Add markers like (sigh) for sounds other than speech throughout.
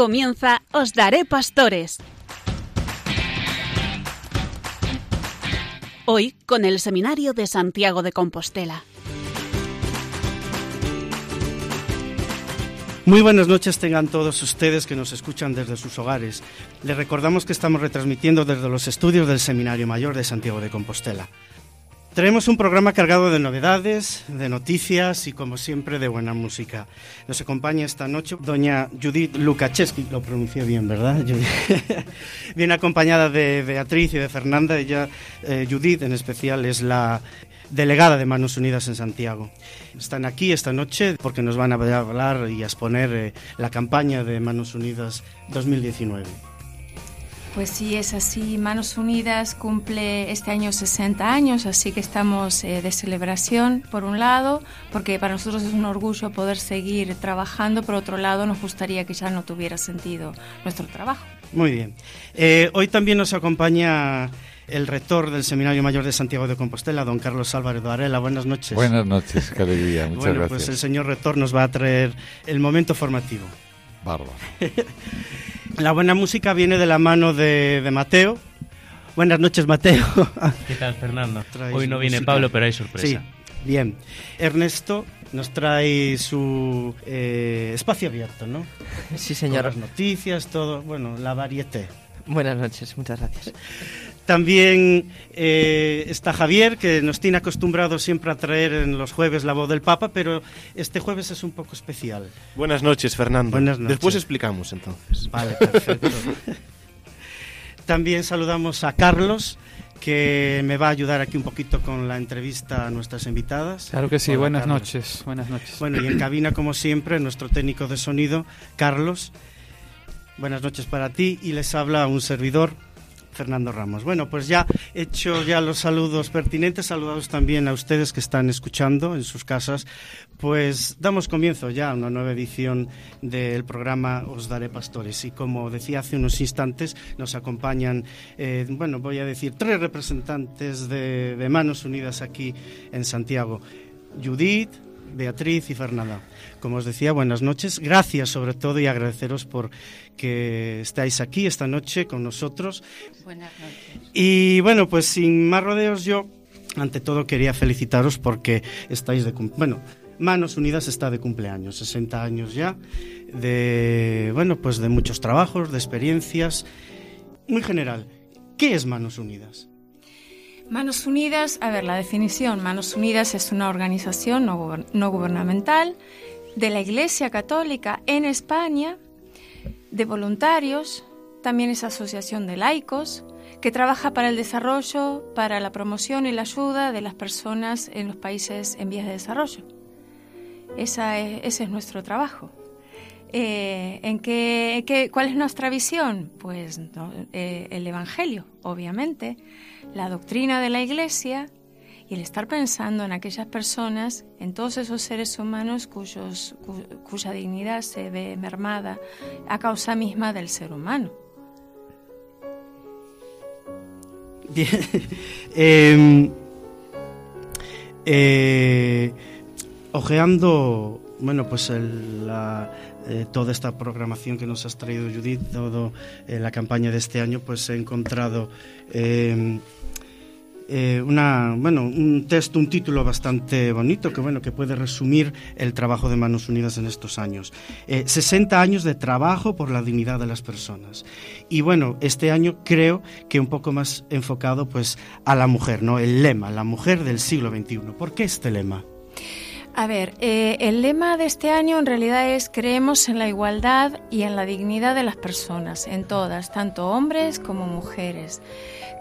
Comienza Os Daré Pastores. Hoy con el Seminario de Santiago de Compostela. Muy buenas noches tengan todos ustedes que nos escuchan desde sus hogares. Les recordamos que estamos retransmitiendo desde los estudios del Seminario Mayor de Santiago de Compostela. Tenemos un programa cargado de novedades, de noticias y, como siempre, de buena música. Nos acompaña esta noche doña Judith Lukaczewski, lo pronuncié bien, ¿verdad? (laughs) Viene acompañada de Beatriz y de Fernanda. Ella, eh, Judith en especial, es la delegada de Manos Unidas en Santiago. Están aquí esta noche porque nos van a hablar y a exponer eh, la campaña de Manos Unidas 2019. Pues sí, es así. Manos Unidas cumple este año 60 años, así que estamos eh, de celebración, por un lado, porque para nosotros es un orgullo poder seguir trabajando, por otro lado nos gustaría que ya no tuviera sentido nuestro trabajo. Muy bien. Eh, hoy también nos acompaña el rector del Seminario Mayor de Santiago de Compostela, don Carlos Álvarez Varela. Buenas noches. Buenas noches, qué alegría. Muchas bueno, gracias. pues el señor rector nos va a traer el momento formativo. Bárbaro. (laughs) La buena música viene de la mano de, de Mateo. Buenas noches, Mateo. (laughs) ¿Qué tal, Fernando? Traes Hoy no viene música. Pablo, pero hay sorpresa. Sí, bien. Ernesto nos trae su eh, espacio abierto, ¿no? Sí, Con señor. las noticias, todo, bueno, la varieté. Buenas noches, muchas gracias. (laughs) También eh, está Javier, que nos tiene acostumbrado siempre a traer en los jueves la voz del Papa, pero este jueves es un poco especial. Buenas noches, Fernando. Buenas noches. Después explicamos entonces. Vale, perfecto. (laughs) También saludamos a Carlos, que me va a ayudar aquí un poquito con la entrevista a nuestras invitadas. Claro que sí, Hola, buenas Carlos. noches, buenas noches. Bueno, y en cabina, como siempre, nuestro técnico de sonido, Carlos. Buenas noches para ti y les habla un servidor, Fernando Ramos. Bueno, pues ya hecho ya los saludos pertinentes, saludados también a ustedes que están escuchando en sus casas, pues damos comienzo ya a una nueva edición del programa Os Daré Pastores. Y como decía hace unos instantes, nos acompañan, eh, bueno, voy a decir, tres representantes de, de Manos Unidas aquí en Santiago. Judith, Beatriz y Fernanda. Como os decía, buenas noches. Gracias sobre todo y agradeceros por que estáis aquí esta noche con nosotros. Buenas noches. Y bueno, pues sin más rodeos yo, ante todo quería felicitaros porque estáis de bueno, Manos Unidas está de cumpleaños, 60 años ya, de bueno, pues de muchos trabajos, de experiencias. Muy general, ¿qué es Manos Unidas? Manos Unidas, a ver, la definición, Manos Unidas es una organización no, guber- no gubernamental de la Iglesia Católica en España, de voluntarios, también es asociación de laicos, que trabaja para el desarrollo, para la promoción y la ayuda de las personas en los países en vías de desarrollo. Esa es- ese es nuestro trabajo. Eh, ¿en qué, qué- ¿Cuál es nuestra visión? Pues eh, el Evangelio, obviamente, la doctrina de la Iglesia y el estar pensando en aquellas personas, en todos esos seres humanos cuyos, cu- cuya dignidad se ve mermada a causa misma del ser humano. Bien. (laughs) Eh, eh, ojeando, bueno, pues el- la, eh, toda esta programación que nos has traído, Judith, toda la campaña de este año, pues he encontrado eh, eh, una, bueno, un texto, un título bastante bonito que, bueno, que puede resumir el trabajo de Manos Unidas en estos años. Eh, 60 años de trabajo por la dignidad de las personas. Y bueno, este año creo que un poco más enfocado pues a la mujer, ¿no? El lema, la mujer del siglo XXI. ¿Por qué este lema? A ver, eh, el lema de este año en realidad es creemos en la igualdad y en la dignidad de las personas, en todas, tanto hombres como mujeres.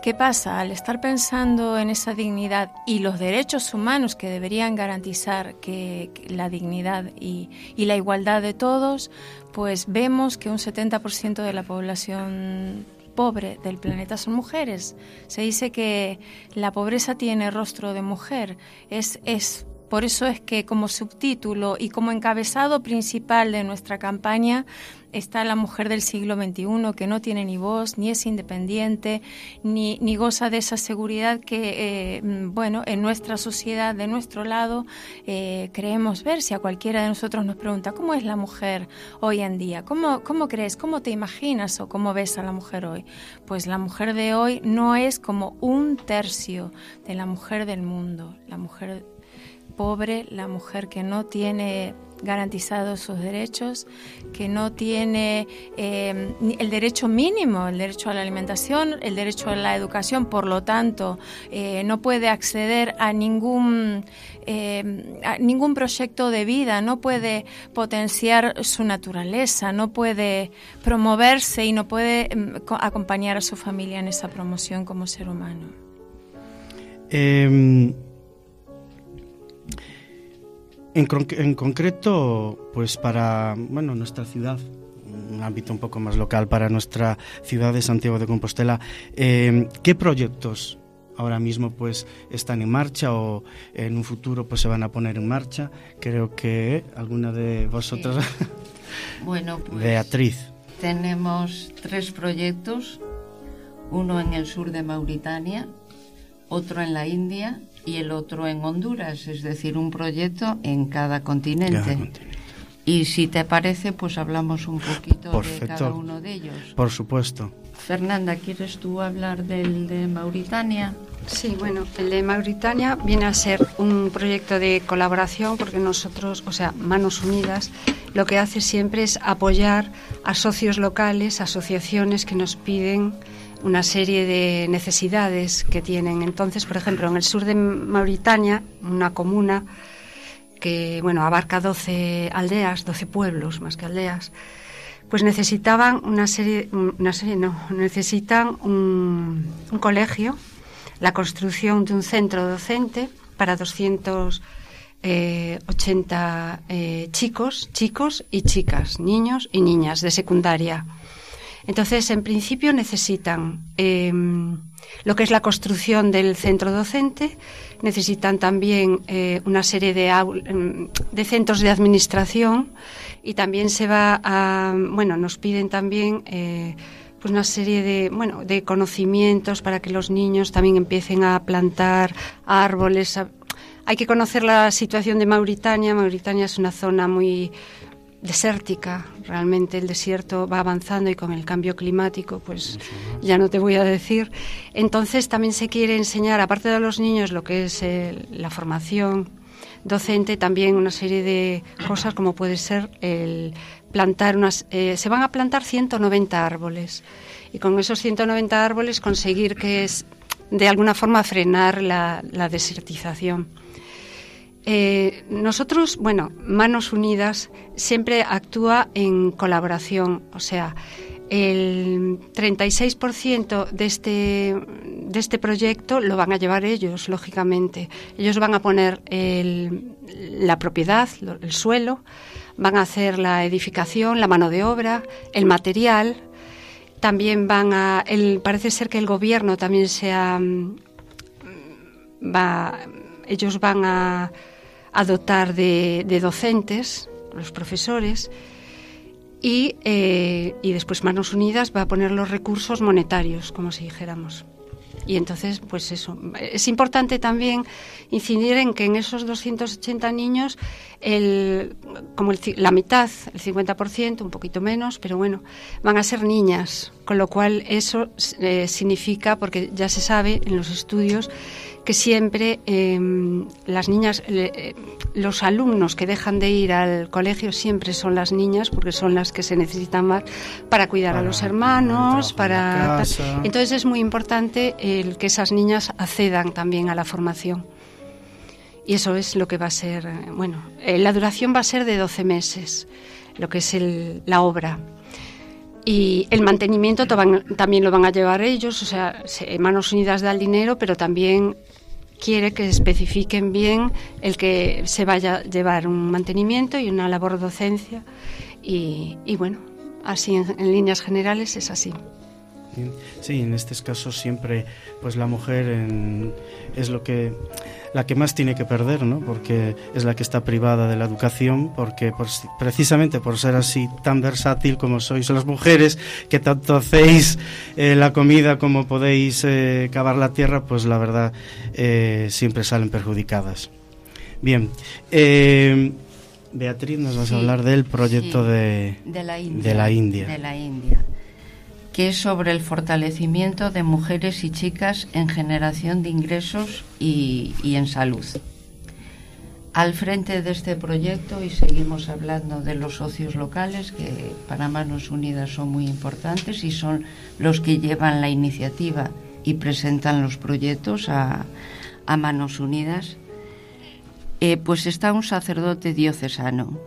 ¿Qué pasa? Al estar pensando en esa dignidad y los derechos humanos que deberían garantizar que, que la dignidad y, y la igualdad de todos, pues vemos que un 70% de la población pobre del planeta son mujeres. Se dice que la pobreza tiene rostro de mujer. Es, es Por eso es que como subtítulo y como encabezado principal de nuestra campaña está la mujer del siglo XXI que no tiene ni voz, ni es independiente, ni, ni goza de esa seguridad que, eh, bueno, en nuestra sociedad, de nuestro lado, eh, creemos ver. Si a cualquiera de nosotros nos pregunta, ¿cómo es la mujer hoy en día? ¿Cómo, ¿Cómo crees? ¿Cómo te imaginas o cómo ves a la mujer hoy? Pues la mujer de hoy no es como un tercio de la mujer del mundo, la mujer pobre, la mujer que no tiene garantizados sus derechos, que no tiene eh, el derecho mínimo, el derecho a la alimentación, el derecho a la educación, por lo tanto, eh, no puede acceder a ningún, eh, a ningún proyecto de vida, no puede potenciar su naturaleza, no puede promoverse y no puede mm, acompañar a su familia en esa promoción como ser humano. En, en, concreto, pues para bueno, nuestra ciudad, un ámbito un poco más local, para nuestra ciudad de Santiago de Compostela, eh, ¿qué proyectos ahora mismo pues están en marcha o en un futuro pues se van a poner en marcha? Creo que alguna de vosotras, sí. (laughs) bueno, pues, Beatriz. Tenemos tres proyectos, uno en el sur de Mauritania, otro en la India y el otro en Honduras, es decir, un proyecto en cada continente. Cada continente. Y si te parece, pues hablamos un poquito Perfecto. de cada uno de ellos. Por supuesto. Fernanda, ¿quieres tú hablar del de Mauritania? Sí, bueno, el de Mauritania viene a ser un proyecto de colaboración porque nosotros, o sea, Manos Unidas, lo que hace siempre es apoyar a socios locales, asociaciones que nos piden una serie de necesidades que tienen. Entonces, por ejemplo, en el sur de Mauritania, una comuna que, bueno, abarca 12 aldeas, 12 pueblos más que aldeas, pues necesitaban una serie, una serie no, necesitan un, un colegio, la construcción de un centro docente para 280 eh, eh, chicos, chicos y chicas, niños y niñas de secundaria. Entonces, en principio necesitan eh, lo que es la construcción del centro docente, necesitan también eh, una serie de, de, centros de administración y también se va a, bueno, nos piden también eh, pues una serie de, bueno, de conocimientos para que los niños también empiecen a plantar árboles. Hay que conocer la situación de Mauritania. Mauritania es una zona muy desértica, realmente el desierto va avanzando y con el cambio climático, pues ya no te voy a decir. Entonces también se quiere enseñar, aparte de los niños, lo que es eh, la formación docente, también una serie de cosas como puede ser el plantar unas... Eh, se van a plantar 190 árboles y con esos 190 árboles conseguir que es de alguna forma frenar la, la desertización. Eh, nosotros, bueno, Manos Unidas siempre actúa en colaboración, o sea, el 36% de este, de este proyecto lo van a llevar ellos, lógicamente. Ellos van a poner la propiedad, el suelo, van a hacer la edificación, la mano de obra, el material. También van a. El, parece ser que el gobierno también sea. Va, ellos van a, a dotar de, de, docentes, los profesores, y, eh, y, después Manos Unidas va a poner los recursos monetarios, como si dijéramos. Y entonces, pues eso, es importante también incidir en que en esos 280 niños, el, como el, la mitad, el 50%, un poquito menos, pero bueno, van a ser niñas, con lo cual eso eh, significa, porque ya se sabe en los estudios, que siempre eh, las niñas, eh, los alumnos que dejan de ir al colegio siempre son las niñas, porque son las que se necesitan más para cuidar para a los hermanos, para... Entonces es muy importante el que esas niñas accedan también a la formación. Y eso es lo que va a ser, bueno, eh, la duración va a ser de 12 meses, lo que es el, la obra. Y el mantenimiento también lo van a llevar ellos, o sea, Manos Unidas da el dinero, pero también quiere que especifiquen bien el que se vaya a llevar un mantenimiento y una labor docencia y, y bueno, así en, en, líneas generales es así. Sí, en estos casos siempre pues la mujer en, es lo que la que más tiene que perder, ¿no? Porque es la que está privada de la educación, porque por, precisamente por ser así tan versátil como sois las mujeres, que tanto hacéis eh, la comida como podéis eh, cavar la tierra, pues la verdad eh, siempre salen perjudicadas. Bien, eh, Beatriz, nos vas Sí, a hablar del proyecto sí, de, de la India. de la India. de la India, que es sobre el fortalecimiento de mujeres y chicas en generación de ingresos y, en salud. Al frente de este proyecto, y seguimos hablando de los socios locales, que para Manos Unidas son muy importantes y son los que llevan la iniciativa y presentan los proyectos a, a Manos Unidas, eh, pues está un sacerdote diocesano,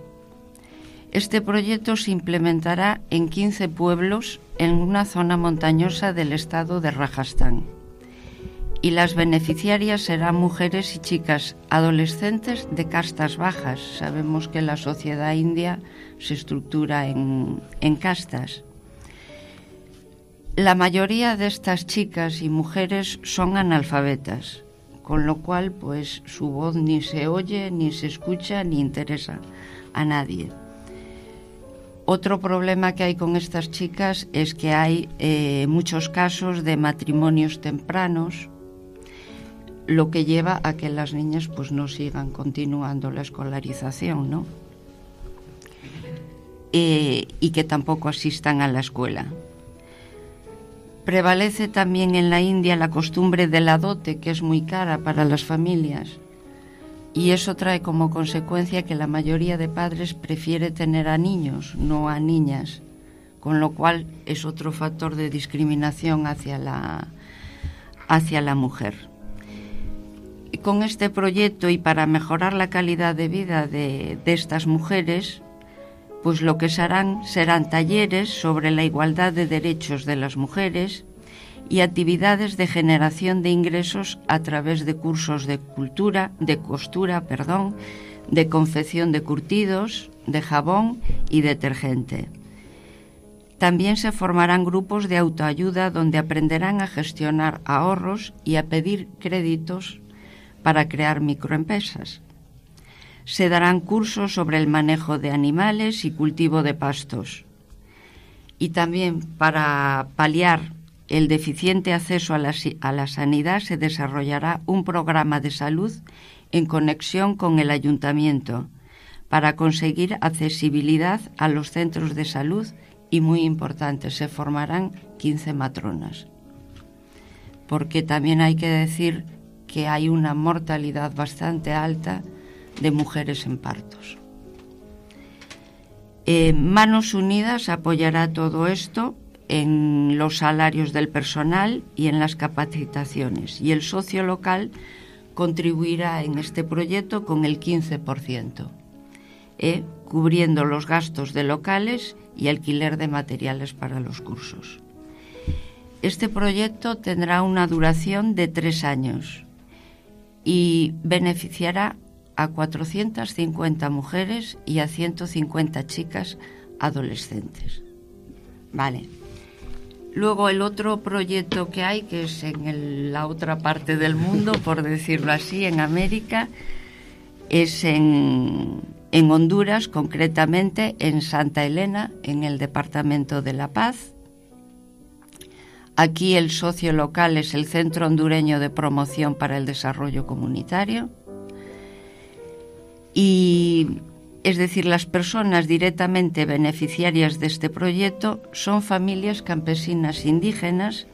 este proyecto se implementará en 15 pueblos en una zona montañosa del estado de Rajasthan. Y las beneficiarias serán mujeres y chicas adolescentes de castas bajas. Sabemos que la sociedad india se estructura en, en castas. La mayoría de estas chicas y mujeres son analfabetas, con lo cual pues su voz ni se oye, ni se escucha, ni interesa a nadie. Otro problema que hay con estas chicas es que hay eh, muchos casos de matrimonios tempranos, lo que lleva a que las niñas pues no sigan continuando la escolarización, ¿no? Eh, y que tampoco asistan a la escuela. Prevalece también en la India la costumbre de la dote, que es muy cara para las familias. Y eso trae como consecuencia que la mayoría de padres prefiere tener a niños, no a niñas, con lo cual es otro factor de discriminación hacia la, hacia la mujer. Con este proyecto y para mejorar la calidad de vida de, de estas mujeres, pues lo que se harán serán talleres sobre la igualdad de derechos de las mujeres y actividades de generación de ingresos a través de cursos de cultura, de costura, perdón, de confección de curtidos, de jabón y detergente. También se formarán grupos de autoayuda donde aprenderán a gestionar ahorros y a pedir créditos para crear microempresas. Se darán cursos sobre el manejo de animales y cultivo de pastos. Y también para paliar el deficiente acceso a la, sanidad se desarrollará un programa de salud en conexión con el ayuntamiento para conseguir accesibilidad a los centros de salud y muy importante, se formarán 15 matronas. Porque también hay que decir que hay una mortalidad bastante alta de mujeres en partos. Eh, Manos Unidas apoyará todo esto en los salarios del personal y en las capacitaciones. Y el socio local contribuirá en este proyecto con el 15%, eh, cubriendo los gastos de locales y alquiler de materiales para los cursos. Este proyecto tendrá una duración de tres años y beneficiará a 450 mujeres y a 150 chicas adolescentes. Vale. Luego el otro proyecto que hay, que es en el, la otra parte del mundo, (laughs) por decirlo así, en América, es en, en Honduras, concretamente en Santa Elena, en el Departamento de La Paz. Aquí el socio local es el Centro Hondureño de Promoción para el Desarrollo Comunitario. Y es decir, las personas directamente beneficiarias de este proyecto son familias campesinas indígenas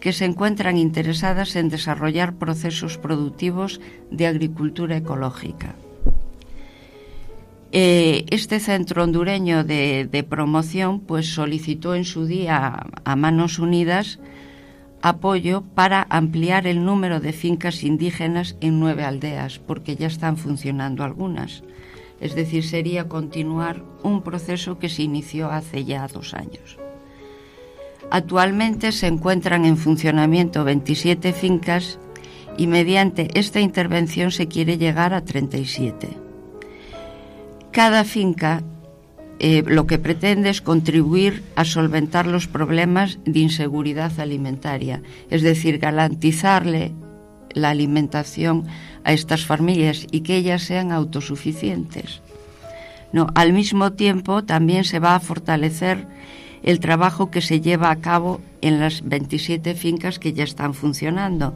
que se encuentran interesadas en desarrollar procesos productivos de agricultura ecológica. Eh, este centro hondureño de, de, promoción pues solicitó en su día a Manos Unidas apoyo para ampliar el número de fincas indígenas en nueve aldeas, porque ya están funcionando algunas. Es decir, sería continuar un proceso que se inició hace ya dos años. Actualmente se encuentran en funcionamiento 27 fincas y mediante esta intervención se quiere llegar a 37. Cada finca eh, lo que pretende es contribuir a solventar los problemas de inseguridad alimentaria, es decir, garantizarle la alimentación a estas familias y que ellas sean autosuficientes. No, al mismo tiempo también se va a fortalecer el trabajo que se lleva a cabo en las 27 fincas que ya están funcionando,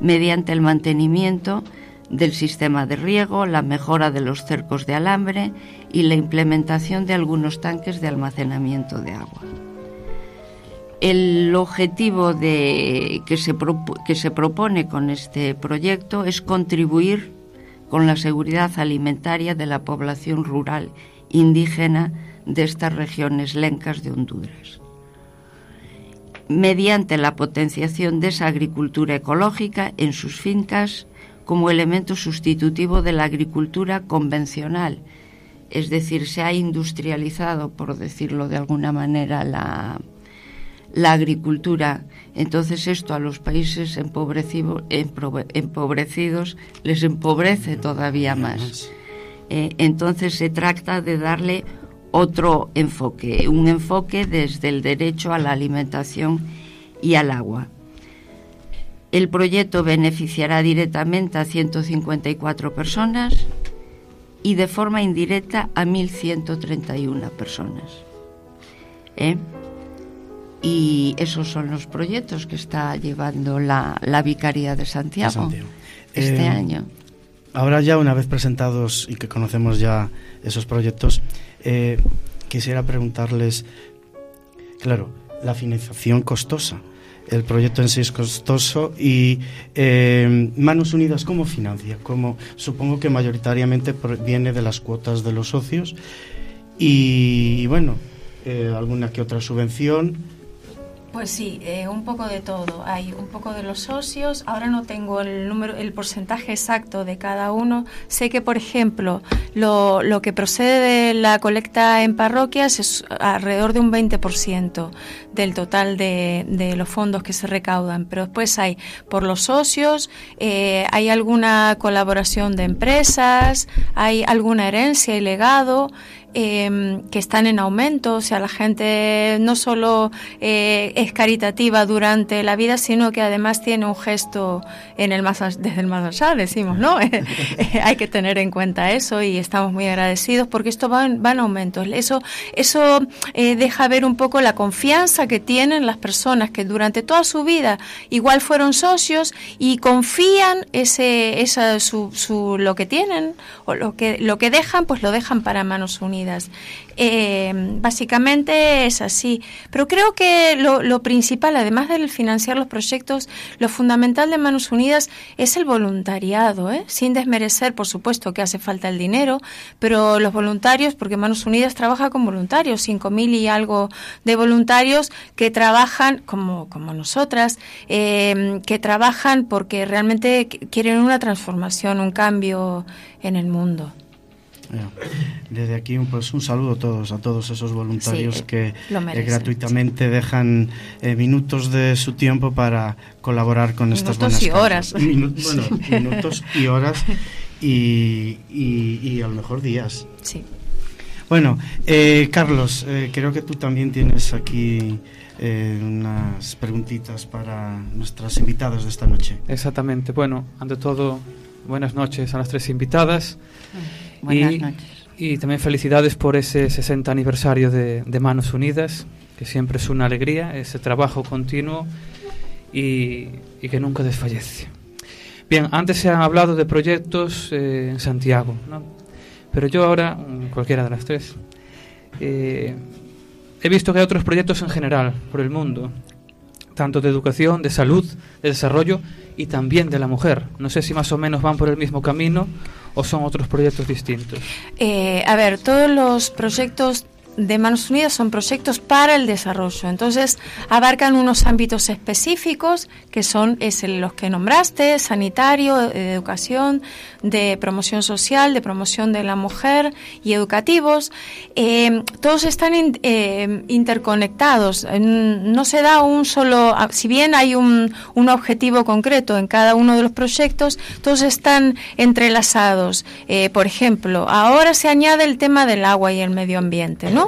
mediante el mantenimiento del sistema de riego, la mejora de los cercos de alambre y la implementación de algunos tanques de almacenamiento de agua. El objetivo que, se que se propone con este proyecto es contribuir con la seguridad alimentaria de la población rural indígena de estas regiones lencas de Honduras mediante la potenciación de esa agricultura ecológica en sus fincas como elemento sustitutivo de la agricultura convencional. Es decir, se ha industrializado, por decirlo de alguna manera, la, la agricultura. Entonces esto a los países empobrecidos les empobrece todavía más. Eh, entonces se trata de darle otro enfoque, un enfoque desde el derecho a la alimentación y al agua. El proyecto beneficiará directamente a 154 personas y de forma indirecta a 1.131 personas. ¿Eh? Y esos son los proyectos que está llevando la, la Vicaría de Santiago, este eh, año. Ahora ya una vez presentados y que conocemos ya esos proyectos, eh, quisiera preguntarles, claro, la financiación costosa. El proyecto en sí es costoso y eh, Manos Unidas, ¿cómo financia? Como, supongo que mayoritariamente viene de las cuotas de los socios y, bueno, eh, alguna que otra subvención pues sí, eh, un poco de todo. Hay un poco de los socios. Ahora no tengo el número, el porcentaje exacto de cada uno. Sé que, por ejemplo, lo, lo que procede de la colecta en parroquias es alrededor de un 20% del total de, de, los fondos que se recaudan. Pero después hay por los socios, eh, hay alguna colaboración de empresas, hay alguna herencia y legado. Em, que están en aumento, o sea, la gente no solo eh, es caritativa durante la vida, sino que además tiene un gesto en el más, desde el más allá, decimos, ¿no? Eh, (laughs) (laughs) hay que tener en cuenta eso y estamos muy agradecidos porque esto va, en aumento. Eso, eso eh, deja ver un poco la confianza que tienen las personas que durante toda su vida igual fueron socios y confían ese, esa, su, su, lo que tienen o lo que, lo que dejan, pues lo dejan para manos unidas. Eh, básicamente es así. Pero creo que lo, principal, además del financiar los proyectos, lo fundamental de Manos Unidas es el voluntariado, ¿eh? sin desmerecer, por supuesto, que hace falta el dinero, pero los voluntarios, porque Manos Unidas trabaja con voluntarios, 5.000 y algo de voluntarios que trabajan, como, como nosotras, eh, que trabajan porque realmente quieren una transformación, un cambio en el mundo. Desde aquí pues, un saludo a todos, a todos esos voluntarios que eh, gratuitamente dejan eh, minutos de su tiempo para colaborar con estas buenas y horas. bueno, minutos y horas y, y, a lo mejor días. Sí. Bueno, eh, Carlos, creo que tú también tienes aquí unas preguntitas para nuestras invitadas de esta noche. Exactamente. Bueno, ante todo, buenas noches a las tres invitadas. Buenas y, noches. Y también felicidades por ese 60 aniversario de, Manos Unidas, que siempre es una alegría, ese trabajo continuo y, que nunca desfallece. Bien, antes se han hablado de proyectos eh, en Santiago, ¿no? pero yo ahora, mm, cualquiera de las tres, eh, he visto que hay otros proyectos en general por el mundo, tanto de educación, de salud, de desarrollo y también de la mujer. No sé si más o menos van por el mismo camino o son otros proyectos distintos? Eh, a ver, todos los proyectos de Manos Unidas son proyectos para el desarrollo. Entonces, abarcan unos ámbitos específicos que son es los que nombraste, sanitario, de educación, de promoción social, de promoción de la mujer y educativos. Eh, todos están eh, interconectados. No se da un solo, ah, si bien hay un, un, objetivo concreto en cada uno de los proyectos, todos están entrelazados. Eh, por ejemplo, ahora se añade el tema del agua y el medio ambiente, ¿no?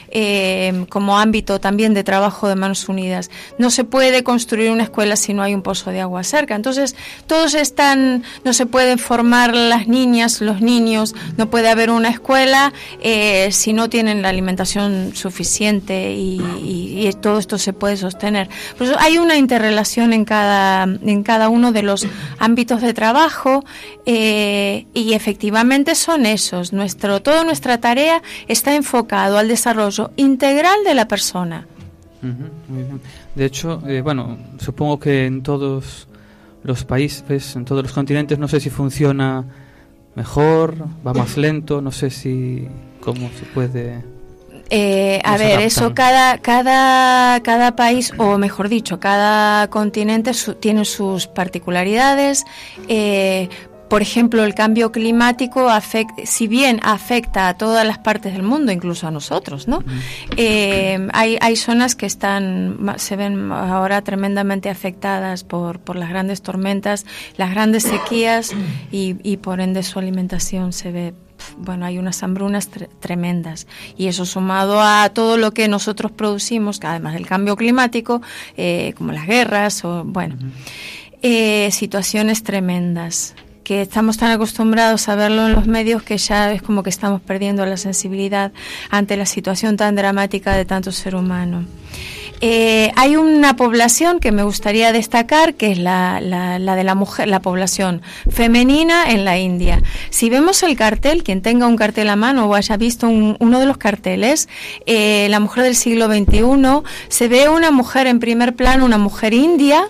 Eh, como ámbito también de trabajo de Manos Unidas. No se puede construir una escuela si no hay un pozo de agua cerca. Entonces, todos están, no se pueden formar las niñas, los niños, no puede haber una escuela eh, si no tienen la alimentación suficiente y, todo esto se puede sostener. Pues hay una interrelación en cada, en cada uno de los ámbitos de trabajo eh, y efectivamente son esos. Nuestro, toda nuestra tarea está enfocado al desarrollo integral de la persona. De hecho, eh, bueno, supongo que en todos los países, en todos los continentes, no sé si funciona mejor, va más lento, no sé si cómo se puede. Eh, a ver, eso cada, cada, cada país, o mejor dicho, cada continente tiene sus particularidades. Eh, por ejemplo, el cambio climático, afecta, si bien afecta a todas las partes del mundo, incluso a nosotros, ¿no? Eh, hay, hay zonas que están, se ven ahora tremendamente afectadas por, por las grandes tormentas, las grandes sequías y, y por ende su alimentación se ve bueno, hay unas hambrunas tremendas. Y eso sumado a todo lo que nosotros producimos, además del cambio climático, eh, como las guerras, o bueno, eh, situaciones tremendas que estamos tan acostumbrados a verlo en los medios que ya es como que estamos perdiendo la sensibilidad ante la situación tan dramática de tanto ser humano. Eh, hay una población que me gustaría destacar, que es la, de la mujer, la población femenina en la India. Si vemos el cartel, quien tenga un cartel a mano o haya visto uno de los carteles, eh, la mujer del siglo XXI, se ve una mujer en primer plano, una mujer india,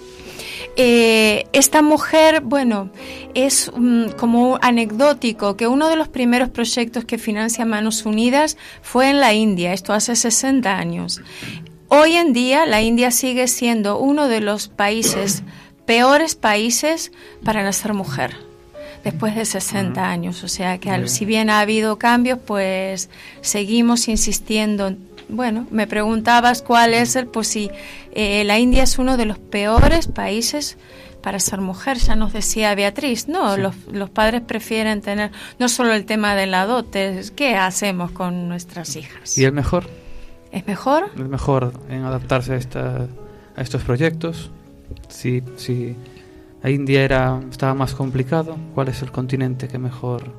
eh, esta mujer, bueno, es mm, como anecdótico que uno de los primeros proyectos que financia Manos Unidas fue en la India, esto hace 60 años. Hoy en día la India sigue siendo uno de los países, peores países para nacer mujer después de 60 años. O sea que si bien ha habido cambios, pues seguimos insistiendo bueno, me preguntabas cuál es el, pues sí, eh, la India es uno de los peores países para ser mujer, ya nos decía Beatriz, no, los, los, padres prefieren tener no solo el tema de la dote, ¿qué hacemos con nuestras hijas? ¿Y el mejor? ¿Es mejor? Es mejor en adaptarse a, esta, a estos proyectos. Si, si la India era, estaba más complicado, ¿cuál es el continente que mejor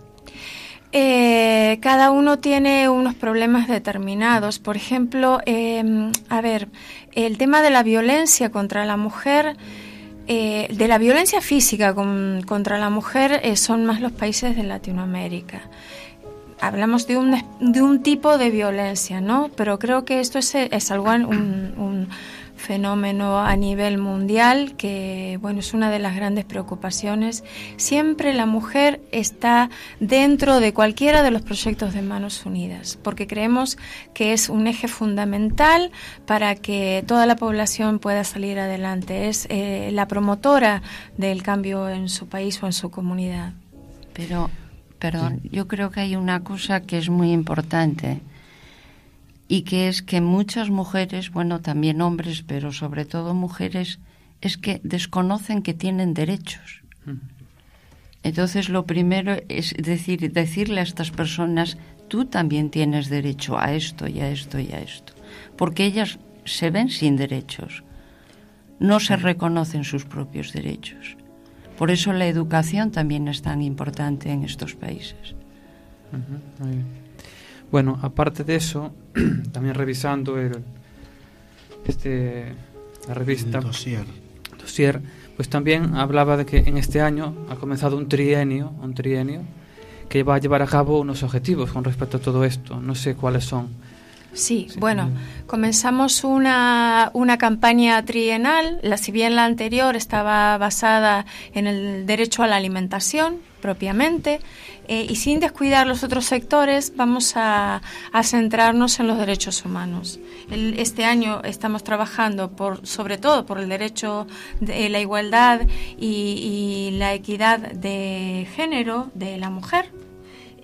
eh, cada uno tiene unos problemas determinados. Por ejemplo, em, a ver, el tema de la violencia contra la mujer, eh, de la violencia física contra la mujer, eh, son más los países de Latinoamérica. Hablamos de un, de un tipo de violencia, ¿no? Pero creo que esto es, es algo, un fenómeno a nivel mundial que bueno es una de las grandes preocupaciones. Siempre la mujer está dentro de cualquiera de los proyectos de Manos Unidas porque creemos que es un eje fundamental para que toda la población pueda salir adelante. Es eh, la promotora del cambio en su país o en su comunidad. Pero perdón yo creo que hay una cosa que es muy importante y que es que muchas mujeres, bueno, también hombres, pero sobre todo mujeres, es que desconocen que tienen derechos. Mm. Entonces, lo primero es decir, decirle a estas personas, tú también tienes derecho a esto y a esto y a esto, porque ellas se ven sin derechos, no se reconocen sus propios derechos. Por eso la educación también es tan importante en estos países. Bueno, aparte de eso, (clears throat) también revisando el, este, la revista dossier. dossier, pues también hablaba de que en este año ha comenzado un trienio, un trienio que va a llevar a cabo unos objetivos con respecto a todo esto. No sé cuáles son. Sí, bueno, comenzamos una, una campaña trienal, la, si bien la anterior estaba basada en el derecho a la alimentación propiamente, eh, y sin descuidar los otros sectores, vamos a, centrarnos en los derechos humanos. este año estamos trabajando por, sobre todo por el derecho de la igualdad y, la equidad de género de la mujer.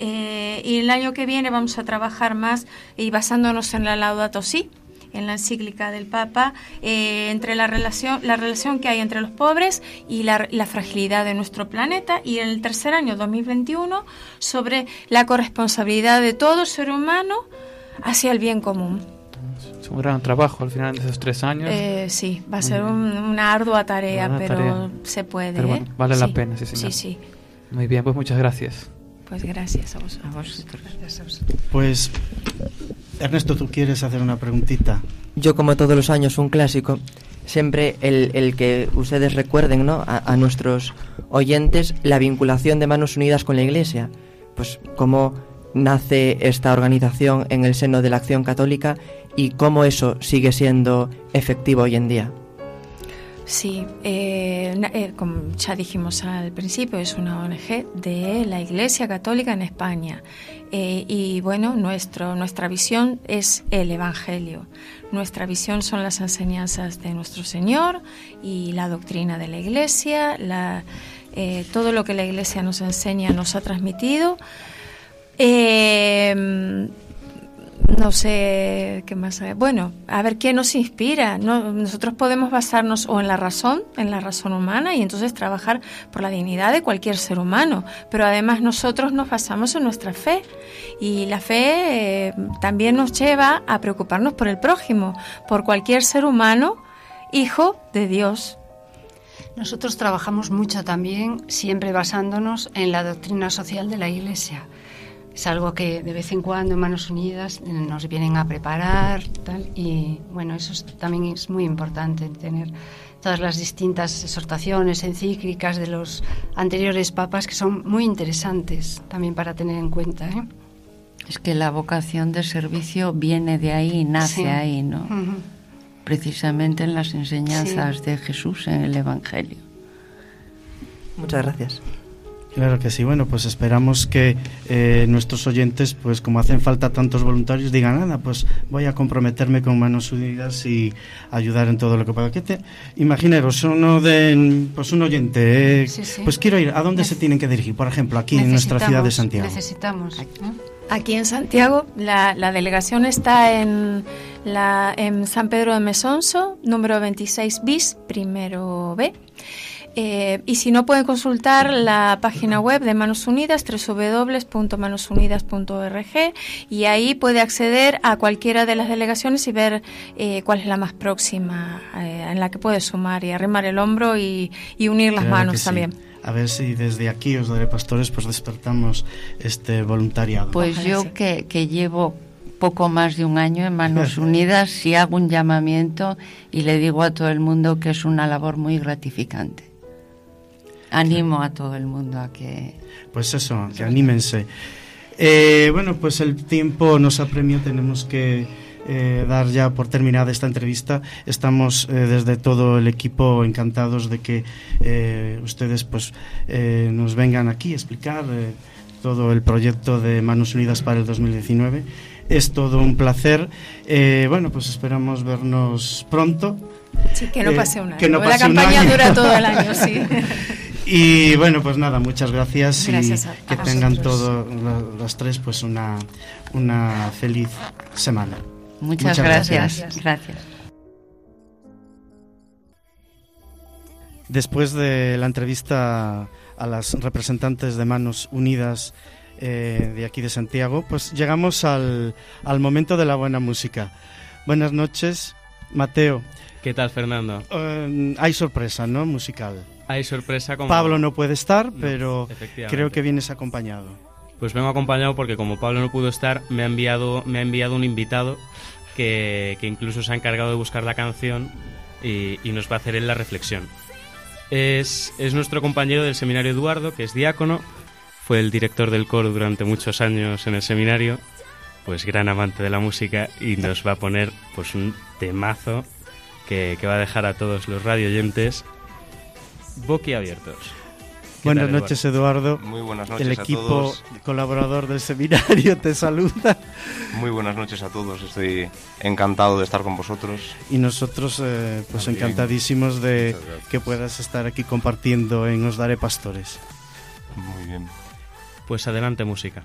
Eh, y el año que viene vamos a trabajar más y basándonos en la Laudato Si, en la encíclica del Papa eh, entre la relación, la relación que hay entre los pobres y la, la, fragilidad de nuestro planeta y en el tercer año 2021 sobre la corresponsabilidad de todo ser humano hacia el bien común. Es un gran trabajo al final de esos tres años. Eh, sí, va a ser un- una ardua tarea, Una pero tarea. se puede. Pero bueno, ¿eh? vale la Sí, pena, sí, señor. Sí, sí. Muy bien, pues muchas gracias. Pues gracias a vosotros. A vosotros. Gracias a vosotros. Pues, Ernesto, ¿tú quieres hacer una preguntita? Yo, como todos los años, un clásico. Siempre el, el que ustedes recuerden ¿no? a, a nuestros oyentes la vinculación de Manos Unidas con la Iglesia. Pues cómo nace esta organización en el seno de la acción católica y cómo eso sigue siendo efectivo hoy en día. Sí, eh, eh, como ya dijimos al principio, es una ONG de la Iglesia Católica en España. Eh, y bueno, nuestro, nuestra visión es el Evangelio. Nuestra visión son las enseñanzas de nuestro Señor y la doctrina de la Iglesia, todo lo que la Iglesia nos enseña, nos ha transmitido. No sé qué más. Bueno, a ver qué nos inspira. No, nosotros podemos basarnos o en la razón, en la razón humana, y entonces trabajar por la dignidad de cualquier ser humano. Pero además nosotros nos basamos en nuestra fe. Y la fe eh, también nos lleva a preocuparnos por el prójimo, por cualquier ser humano, hijo de Dios. Nosotros trabajamos mucho también, siempre basándonos en la doctrina social de la Iglesia. Es algo que de vez en cuando en Manos Unidas nos vienen a preparar tal, y bueno, eso es- también es muy importante, tener todas las distintas exhortaciones encíclicas de los anteriores papas que son muy interesantes también para tener en cuenta. ¿eh? Es que la vocación de servicio viene de ahí, nace Sí. ahí, ¿no? Precisamente en las enseñanzas de Jesús en el Evangelio. Muchas gracias. Claro que sí. Bueno, pues esperamos que eh, nuestros oyentes, pues como hacen falta tantos voluntarios, digan, nada, pues voy a comprometerme con Manos Unidas y ayudar en todo lo que pueda. ¿Qué te... Imaginaros, uno de, pues un oyente, eh, Sí, sí. pues quiero ir, ¿a dónde se tienen que dirigir? Por ejemplo, aquí en nuestra ciudad de Santiago. Necesitamos. Aquí en Santiago, la, la delegación está en, la, en San Pedro de Mesonso, número 26 bis, primero B. Eh, y si no, pueden consultar la página web de Manos Unidas, www.manosunidas.org, y ahí puede acceder a cualquiera de las delegaciones y ver eh, cuál es la más próxima eh, en la que puede sumar y arrimar el hombro y, y unir las Claro manos sí. también. A ver si desde aquí, os daré pastores, pues despertamos este voluntariado. Pues Ojalá yo sí. que, que llevo poco más de un año en Manos (laughs) Unidas, sí hago un llamamiento y le digo a todo el mundo que es una labor muy gratificante. Animo a todo el mundo a que... Pues eso, que anímense. Eh, bueno, pues el tiempo nos apremia, tenemos que eh, dar ya por terminada esta entrevista. Estamos eh, desde todo el equipo encantados de que eh, ustedes pues eh, nos vengan aquí a explicar eh, todo el proyecto de Manos Unidas para el 2019. Es todo un placer. Eh, bueno, pues esperamos vernos pronto. Sí, que no pase un año. que no la pase un campaña año. dura todo el año, (laughs) sí. Y bueno, pues nada, muchas gracias, Gracias y a- que a tengan todos lo- los tres pues una, una feliz semana. Muchas, Muchas gracias. gracias. gracias. Después de la entrevista a las representantes de Manos Unidas eh, de aquí de Santiago, pues llegamos al, al momento de la buena música. Buenas noches, Mateo. ¿Qué tal, Fernando? Eh, hay sorpresa, ¿no? Musical. Hay sorpresa como... Pablo no puede estar, No, pero creo que vienes acompañado. Pues vengo acompañado porque como Pablo no pudo estar, me ha enviado, me ha enviado un invitado que, que incluso se ha encargado de buscar la canción y, y nos va a hacer él la reflexión. Es, es nuestro compañero del seminario Eduardo, que es diácono, fue el director del coro durante muchos años en el seminario, pues gran amante de la música y nos va a poner pues un temazo que, que va a dejar a todos los radioyentes boquiabiertos. ¿Qué Buenas tal, noches, Eduardo. Muy buenas noches El a equipo todos. colaborador del seminario te saluda Muy buenas noches a todos. Estoy encantado de estar con vosotros. y nosotros eh, pues También. encantadísimos de que puedas estar aquí compartiendo en Os Daré Pastores. Muy bien. Pues adelante música.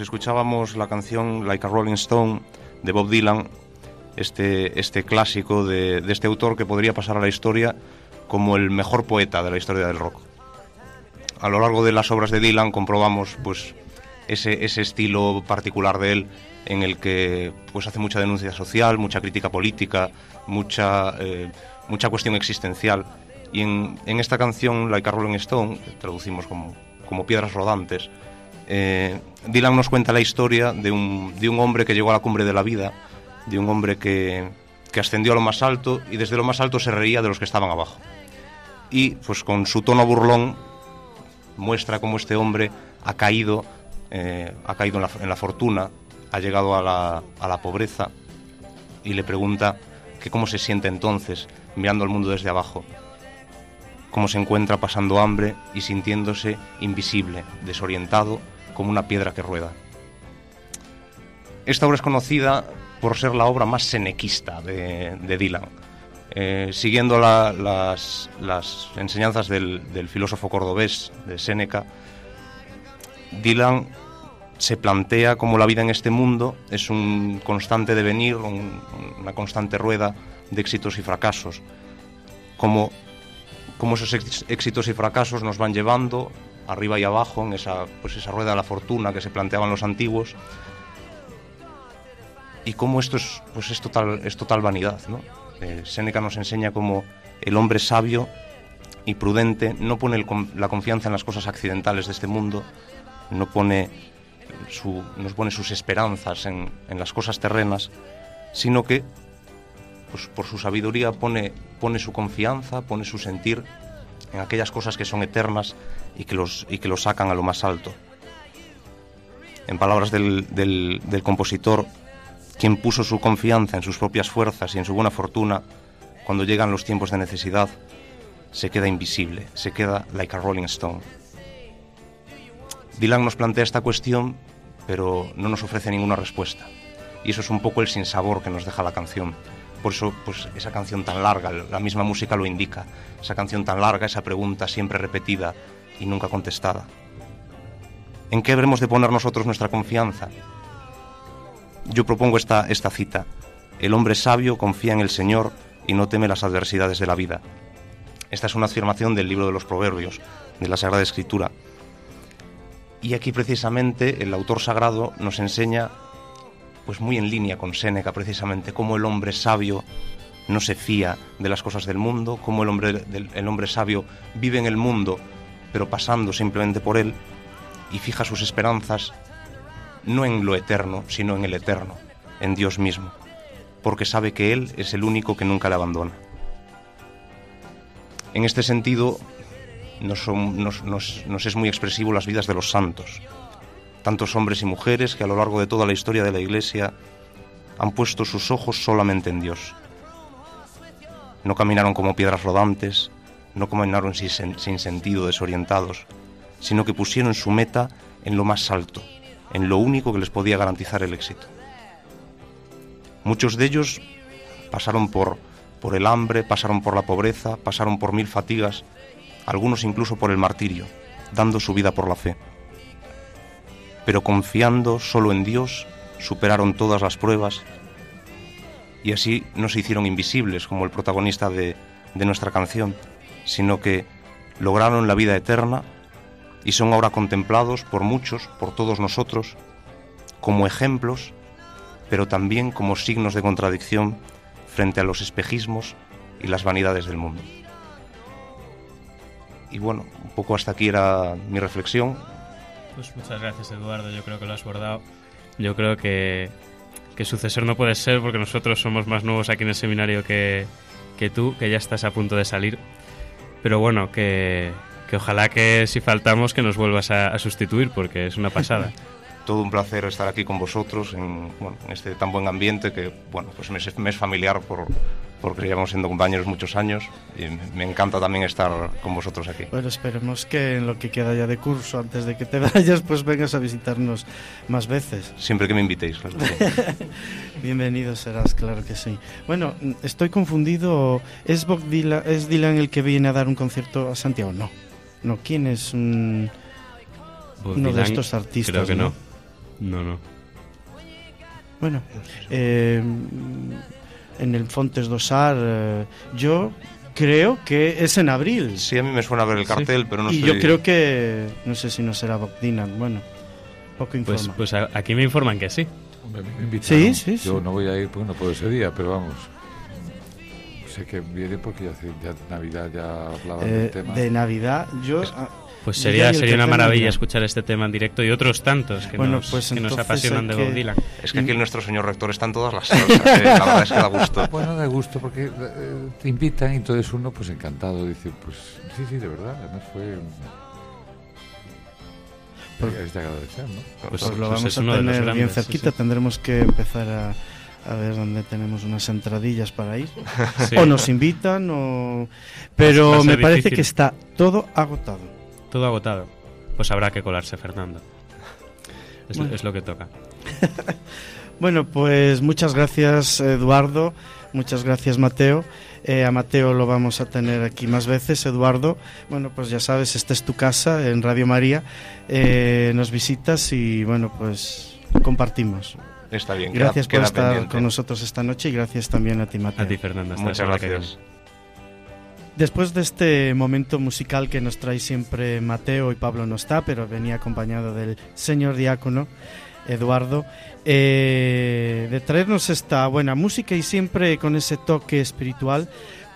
Escuchábamos la canción Like a Rolling Stone de Bob Dylan, este, este clásico de, este autor que podría pasar a la historia como el mejor poeta de la historia del rock. A lo largo de las obras de Dylan comprobamos pues ese, ese estilo particular de él en el que pues hace mucha denuncia social, mucha crítica política, mucha, eh, mucha cuestión existencial. Y en, en esta canción, Like a Rolling Stone, traducimos como, como Piedras Rodantes, eh, Dylan nos cuenta la historia de un, de un hombre que llegó a la cumbre de la vida, de un hombre que, que ascendió a lo más alto y desde lo más alto se reía de los que estaban abajo. Y pues con su tono burlón muestra cómo este hombre ha caído, eh, ha caído en la, fortuna, ha llegado a la, a la pobreza y le pregunta que cómo se siente entonces mirando al mundo desde abajo, cómo se encuentra pasando hambre y sintiéndose invisible, desorientado como una piedra que rueda. Esta obra es conocida por ser la obra más senequista de, Dylan. Eh, siguiendo la- las, enseñanzas del, filósofo cordobés de Séneca, Dylan se plantea como la vida en este mundo es un constante devenir, un- una constante rueda de éxitos y fracasos, como, como esos éxitos y fracasos nos van llevando arriba y abajo en esa, pues esa rueda de la fortuna que se planteaban los antiguos, y cómo esto es, pues es, total, es total vanidad. ¿no? Eh, Séneca nos enseña cómo el hombre sabio y prudente no pone la confianza en las cosas accidentales de este mundo, no pone, su, pone sus esperanzas en, en las cosas terrenas, sino que pues, por su sabiduría pone, pone su confianza, pone su sentir en aquellas cosas que son eternas y que los, y que los sacan a lo más alto. En palabras del, del, del compositor, quien puso su confianza en sus propias fuerzas y en su buena fortuna, cuando llegan los tiempos de necesidad, se queda invisible, se queda like a rolling stone. Dylan nos plantea esta cuestión, pero no nos ofrece ninguna respuesta. Y eso es un poco el sinsabor que nos deja la canción. Por eso, pues esa canción tan larga, la misma música lo indica. Esa canción tan larga, esa pregunta siempre repetida y nunca contestada. ¿En qué habremos de poner nosotros nuestra confianza? Yo propongo esta, esta cita. El hombre sabio confía en el Señor y no teme las adversidades de la vida. Esta es una afirmación del libro de los Proverbios, de la Sagrada Escritura. Y aquí precisamente el autor sagrado nos enseña, pues muy en línea con Séneca precisamente, cómo el hombre sabio no se fía de las cosas del mundo, cómo el hombre, el hombre sabio vive en el mundo, pero pasando simplemente por él, y fija sus esperanzas no en lo eterno, sino en el eterno, en Dios mismo, porque sabe que Él es el único que nunca le abandona. En este sentido, nos es muy expresivo las vidas de los santos, tantos hombres y mujeres que a lo largo de toda la historia de la Iglesia han puesto sus ojos solamente en Dios. No caminaron como piedras rodantes, no caminaron sin, sin sentido, desorientados, sino que pusieron su meta en lo más alto, en lo único que les podía garantizar el éxito. Muchos de ellos pasaron por, por el hambre, pasaron por la pobreza, pasaron por mil fatigas, algunos incluso por el martirio, dando su vida por la fe. Pero confiando solo en Dios, superaron todas las pruebas y así no se hicieron invisibles como el protagonista de, de nuestra canción, sino que lograron la vida eterna y son ahora contemplados por muchos, por todos nosotros, como ejemplos, pero también como signos de contradicción frente a los espejismos y las vanidades del mundo. Y bueno, un poco hasta aquí era mi reflexión. Pues muchas gracias, Eduardo. Yo creo que lo has bordado. Yo creo que, que sucesor no puedes ser porque nosotros somos más nuevos aquí en el seminario que, que tú, que ya estás a punto de salir. Pero bueno, que, que ojalá que si faltamos que nos vuelvas a, sustituir porque es una pasada. (laughs) Todo un placer estar aquí con vosotros en, bueno, en este tan buen ambiente que bueno, pues me me es familiar por, porque llevamos siendo compañeros muchos años y me, encanta también estar con vosotros aquí. Bueno, esperemos que en lo que queda ya de curso, antes de que te (laughs) vayas, pues vengas a visitarnos más veces. Siempre que me invitéis. claro. (laughs) Bienvenido serás, claro que sí. Bueno, estoy confundido. ¿Es Bob Dylan, ¿Es Dylan el que viene a dar un concierto a Santiago? No. No, ¿quién es un- Bob uno de Dylan, estos artistas? Creo que no. No, no. Bueno, eh, en el Fontes Dosar, eh, yo creo que es en abril. Sí, a mí me suena ver el cartel, pero no y estoy- yo creo que, no sé si no será Bob Dylan, bueno, poco Pues, informa. pues aquí me informan que sí. Hombre, me invitaron. Sí, sí, sí. Yo no voy a ir porque no puedo ese día, pero vamos. Sé que viene porque ya, ya Navidad ya hablaban Eh, del tema. de Navidad, yo... ah, Pues sería, sería una maravilla escuchar este tema en directo y otros tantos que, Bueno, nos, pues que nos entonces apasionan de Bob Dylan. Es que aquí nuestro señor rector está en todas las (laughs) salsas, eh, la verdad es que da gusto. Bueno, da gusto porque eh, te invitan y entonces uno pues encantado dice, pues sí, sí, de verdad, además fue... Pues- es de agradecer, ¿no? Pues, Pues- lo pues vamos es a tener bien grandes, cerquita, sí. tendremos que empezar a, a ver dónde tenemos unas entradillas para ir. Sí. O nos invitan, o... Pero me parece difícil. que está todo agotado. Todo agotado. Pues habrá que colarse, Fernando. Es, Bueno. es lo que toca. (laughs) Bueno, pues muchas gracias Eduardo, muchas gracias Mateo. Eh, a Mateo lo vamos a tener aquí más veces, Eduardo. Bueno, pues ya sabes, esta es tu casa en Radio María. Eh, nos visitas y bueno, pues compartimos. Está bien, queda- Gracias por queda estar pendiente. con nosotros esta noche y gracias también a ti, Mateo. A ti, la Muchas gracias. Después de este momento musical que nos trae siempre Mateo y Pablo no está, pero venía acompañado del señor diácono Eduardo, eh, de traernos esta buena música y siempre con ese toque espiritual,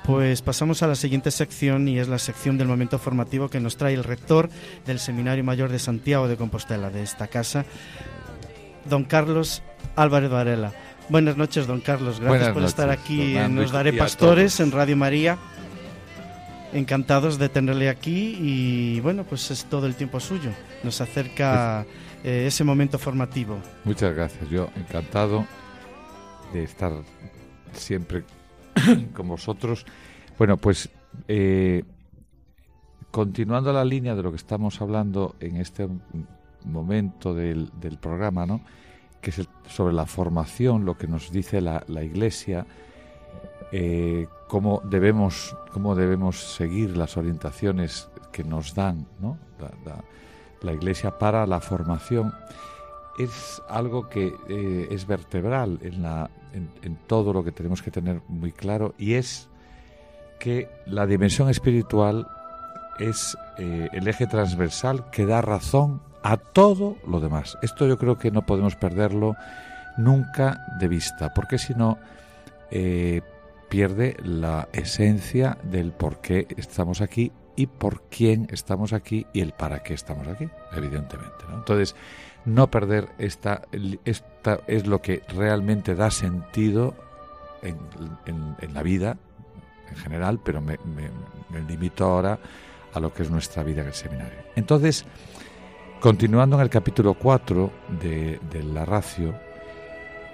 pues pasamos a la siguiente sección y es la sección del momento formativo que nos trae el rector del Seminario Mayor de Santiago de Compostela, de esta casa, don Carlos Álvarez Varela. Buenas noches, don Carlos. Gracias Buenas por noches, estar aquí en Nos Daré Pastores, en Radio María. Encantados de tenerle aquí y bueno, pues es todo el tiempo suyo. Nos acerca eh, ese momento formativo. Muchas gracias, yo encantado de estar siempre (coughs) con vosotros. Bueno, pues eh, continuando la línea de lo que estamos hablando en este momento del, del programa, ¿no? que es el- sobre la formación, lo que nos dice la, la Iglesia, eh, cómo debemos cómo debemos seguir las orientaciones que nos dan la, Iglesia para la formación es algo que eh, es vertebral en, todo lo que tenemos que tener muy claro y es que la dimensión espiritual es eh, el eje transversal que da razón a todo lo demás. Esto yo creo que no podemos perderlo nunca de vista, porque si no pierde la esencia del por qué estamos aquí y por quién estamos aquí y el para qué estamos aquí, evidentemente. ¿no? Entonces, no perder esta, esta es lo que realmente da sentido en, en- la vida en general, pero me limito ahora a lo que es nuestra vida en el seminario. Entonces, continuando en el capítulo 4 de, de la ratio,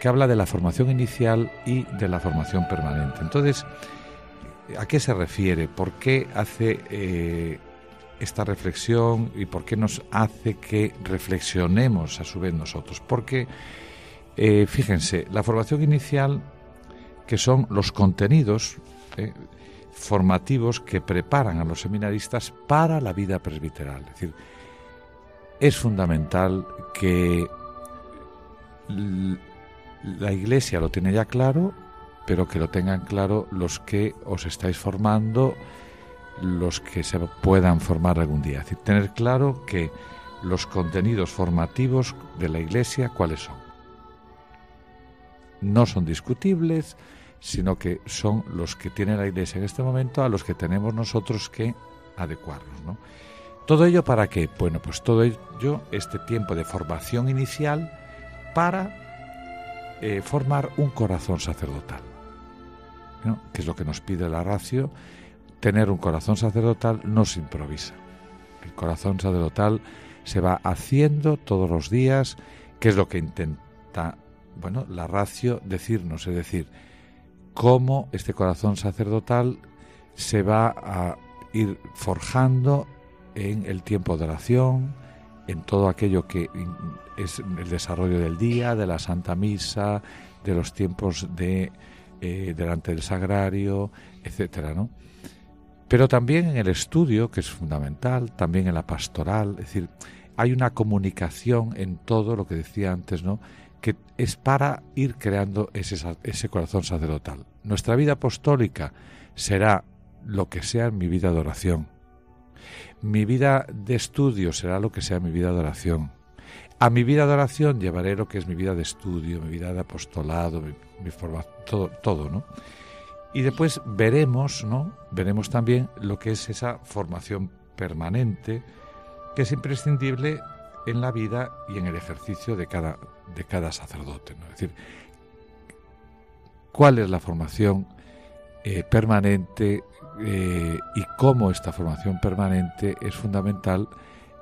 que habla de la formación inicial y de la formación permanente. Entonces, ¿a qué se refiere? ¿Por qué hace eh, esta reflexión y por qué nos hace que reflexionemos a su vez nosotros? Porque, eh, fíjense, la formación inicial, que son los contenidos eh, formativos que preparan a los seminaristas para la vida presbiteral. Es decir, es fundamental que la Iglesia lo tiene ya claro, pero que lo tengan claro los que os estáis formando, los que se puedan formar algún día. Es decir, tener claro que los contenidos formativos de la Iglesia, ¿cuáles son? No son discutibles, sino que son los que tiene la Iglesia en este momento a los que tenemos nosotros que adecuarnos. ¿no? ¿Todo ello para qué? Bueno, pues todo ello, este tiempo de formación inicial para eh, formar un corazón sacerdotal, que es lo que nos pide la ratio. Tener un corazón sacerdotal no se improvisa. El corazón sacerdotal se va haciendo todos los días, que es lo que intenta, bueno, la ratio decirnos, es decir, cómo este corazón sacerdotal se va a ir forjando en el tiempo de oración, en todo aquello que es el desarrollo del día, de la Santa Misa, de los tiempos de eh, delante del sagrario, etcétera, ¿no? Pero también en el estudio, que es fundamental, también en la pastoral, es decir, hay una comunicación en todo lo que decía antes, ¿no? que es para ir creando ese, ese corazón sacerdotal. Nuestra vida apostólica será lo que sea en mi vida de oración. Mi vida de estudio será lo que sea mi vida de oración. A mi vida de oración llevaré lo que es mi vida de estudio, mi vida de apostolado, mi, mi forma, todo, todo, ¿no? Y después veremos, ¿no? Veremos también lo que es esa formación permanente que es imprescindible en la vida y en el ejercicio de cada, de cada sacerdote. Es decir, cuál es la formación eh, permanente eh, y cómo esta formación permanente es fundamental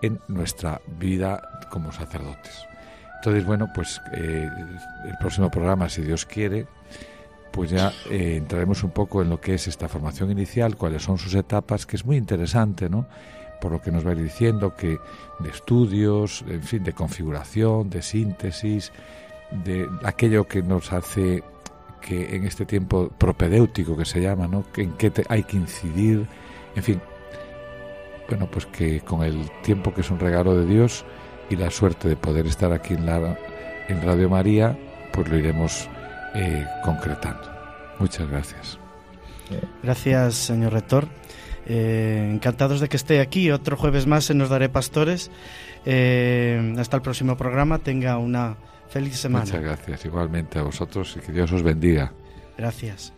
en nuestra vida como sacerdotes. Entonces, bueno, pues eh, el próximo programa, si Dios quiere, pues ya eh, entraremos un poco en lo que es esta formación inicial, cuáles son sus etapas, que es muy interesante, ¿no? Por lo que nos va a ir diciendo que de estudios, en fin, de configuración, de síntesis, de aquello que nos hace que en este tiempo propedéutico que se llama, ¿no? En qué hay que incidir, en fin. Bueno, pues que con el tiempo que es un regalo de Dios y la suerte de poder estar aquí en, la, en Radio María, pues lo iremos eh, concretando. Muchas gracias. Gracias, señor rector. Eh, encantados de que esté aquí. Otro jueves más en Nos Daré Pastores. Eh, hasta el próximo programa. Tenga una feliz semana. Muchas gracias. Igualmente a vosotros y que Dios os bendiga. Gracias.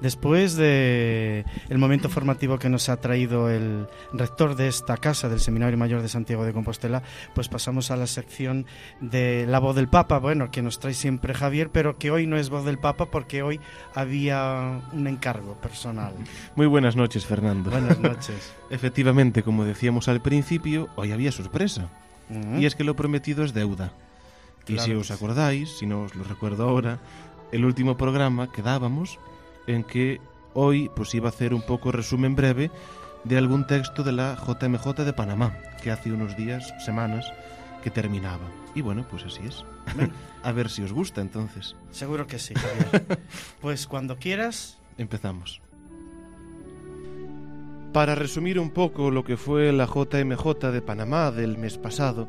Después de el momento formativo que nos ha traído el rector de esta casa del Seminario Mayor de Santiago de Compostela, pues pasamos a la sección de la voz del Papa, bueno, que nos trae siempre Javier, pero que hoy no es voz del Papa porque hoy había un encargo personal. Muy buenas noches, Fernando. Buenas noches. (laughs) Efectivamente, como decíamos al principio, hoy había sorpresa. Y es que lo prometido es deuda. Y si os acordáis, si no os lo recuerdo ahora, el último programa que dábamos en que hoy pues iba a hacer un poco resumen breve de algún texto de la JMJ de Panamá, que hace unos días, semanas, que terminaba. Y bueno, pues así es. (laughs) A ver si os gusta entonces. Seguro que sí, (laughs) Javier. Pues cuando quieras, Empezamos. Para resumir un poco lo que fue la JMJ de Panamá del mes pasado,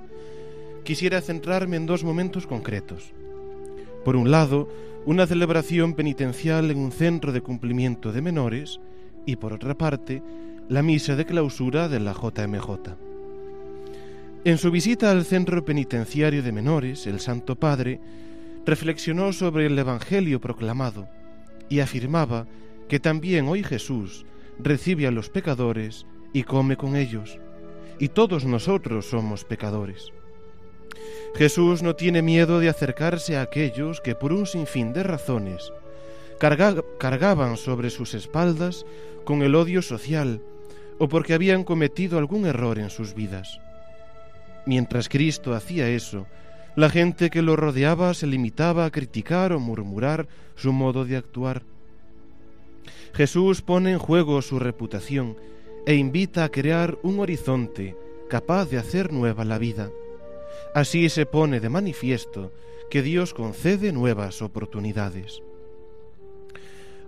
quisiera centrarme en dos momentos concretos. Por un lado, una celebración penitencial en un centro de cumplimiento de menores y por otra parte, la misa de clausura de la JMJ. En su visita al centro penitenciario de menores, el Santo Padre reflexionó sobre el Evangelio proclamado y afirmaba que también hoy Jesús recibe a los pecadores y come con ellos, y todos nosotros somos pecadores. Jesús no tiene miedo de acercarse a aquellos que por un sinfín de razones carga- cargaban sobre sus espaldas con el odio social o porque habían cometido algún error en sus vidas. Mientras Cristo hacía eso, la gente que lo rodeaba se limitaba a criticar o murmurar su modo de actuar. Jesús pone en juego su reputación e invita a crear un horizonte capaz de hacer nueva la vida. Así se pone de manifiesto que Dios concede nuevas oportunidades.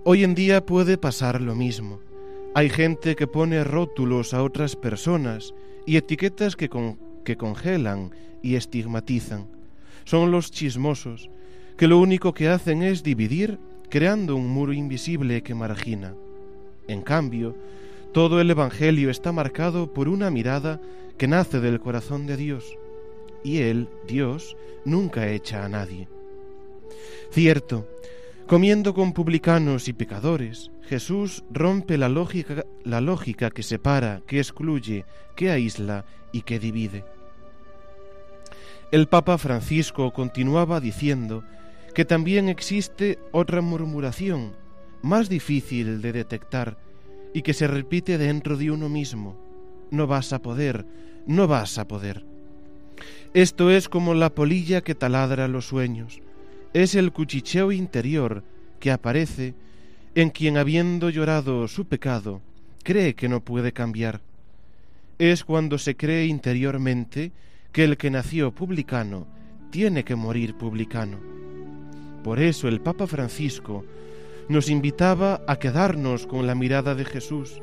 Hoy en día puede pasar lo mismo. Hay gente que pone rótulos a otras personas y etiquetas que, con- que congelan y estigmatizan. Son los chismosos, que lo único que hacen es dividir creando un muro invisible que margina. En cambio, todo el Evangelio está marcado por una mirada que nace del corazón de Dios, y Él, Dios, nunca echa a nadie. Cierto, comiendo con publicanos y pecadores, Jesús rompe la lógica, la lógica que separa, que excluye, que aísla y que divide. El Papa Francisco continuaba diciendo que también existe otra murmuración, más difícil de detectar, y que se repite dentro de uno mismo. No vas a poder, no vas a poder. Esto es como la polilla que taladra los sueños. Es el cuchicheo interior que aparece en quien habiendo llorado su pecado, cree que no puede cambiar. Es cuando se cree interiormente que el que nació publicano tiene que morir publicano. Por eso el Papa Francisco nos invitaba a quedarnos con la mirada de Jesús,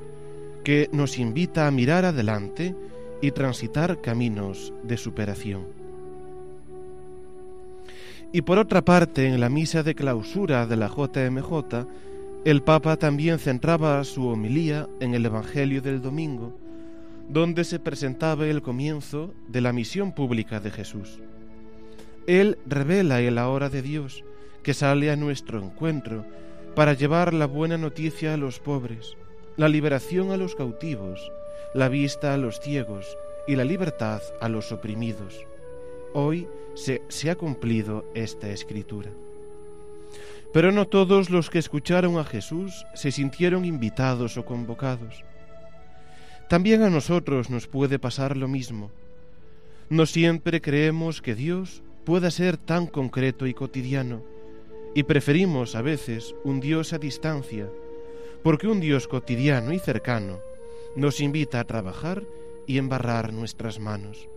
que nos invita a mirar adelante y transitar caminos de superación. Y por otra parte, en la misa de clausura de la JMJ, el Papa también centraba su homilía en el Evangelio del domingo, donde se presentaba el comienzo de la misión pública de Jesús. Él revela el ahora de Dios que sale a nuestro encuentro para llevar la buena noticia a los pobres, la liberación a los cautivos, la vista a los ciegos y la libertad a los oprimidos. Hoy se, se ha cumplido esta escritura. Pero no todos los que escucharon a Jesús se sintieron invitados o convocados. También a nosotros nos puede pasar lo mismo. No siempre creemos que Dios pueda ser tan concreto y cotidiano, y preferimos a veces un Dios a distancia, porque un Dios cotidiano y cercano nos invita a trabajar y embarrar nuestras manos.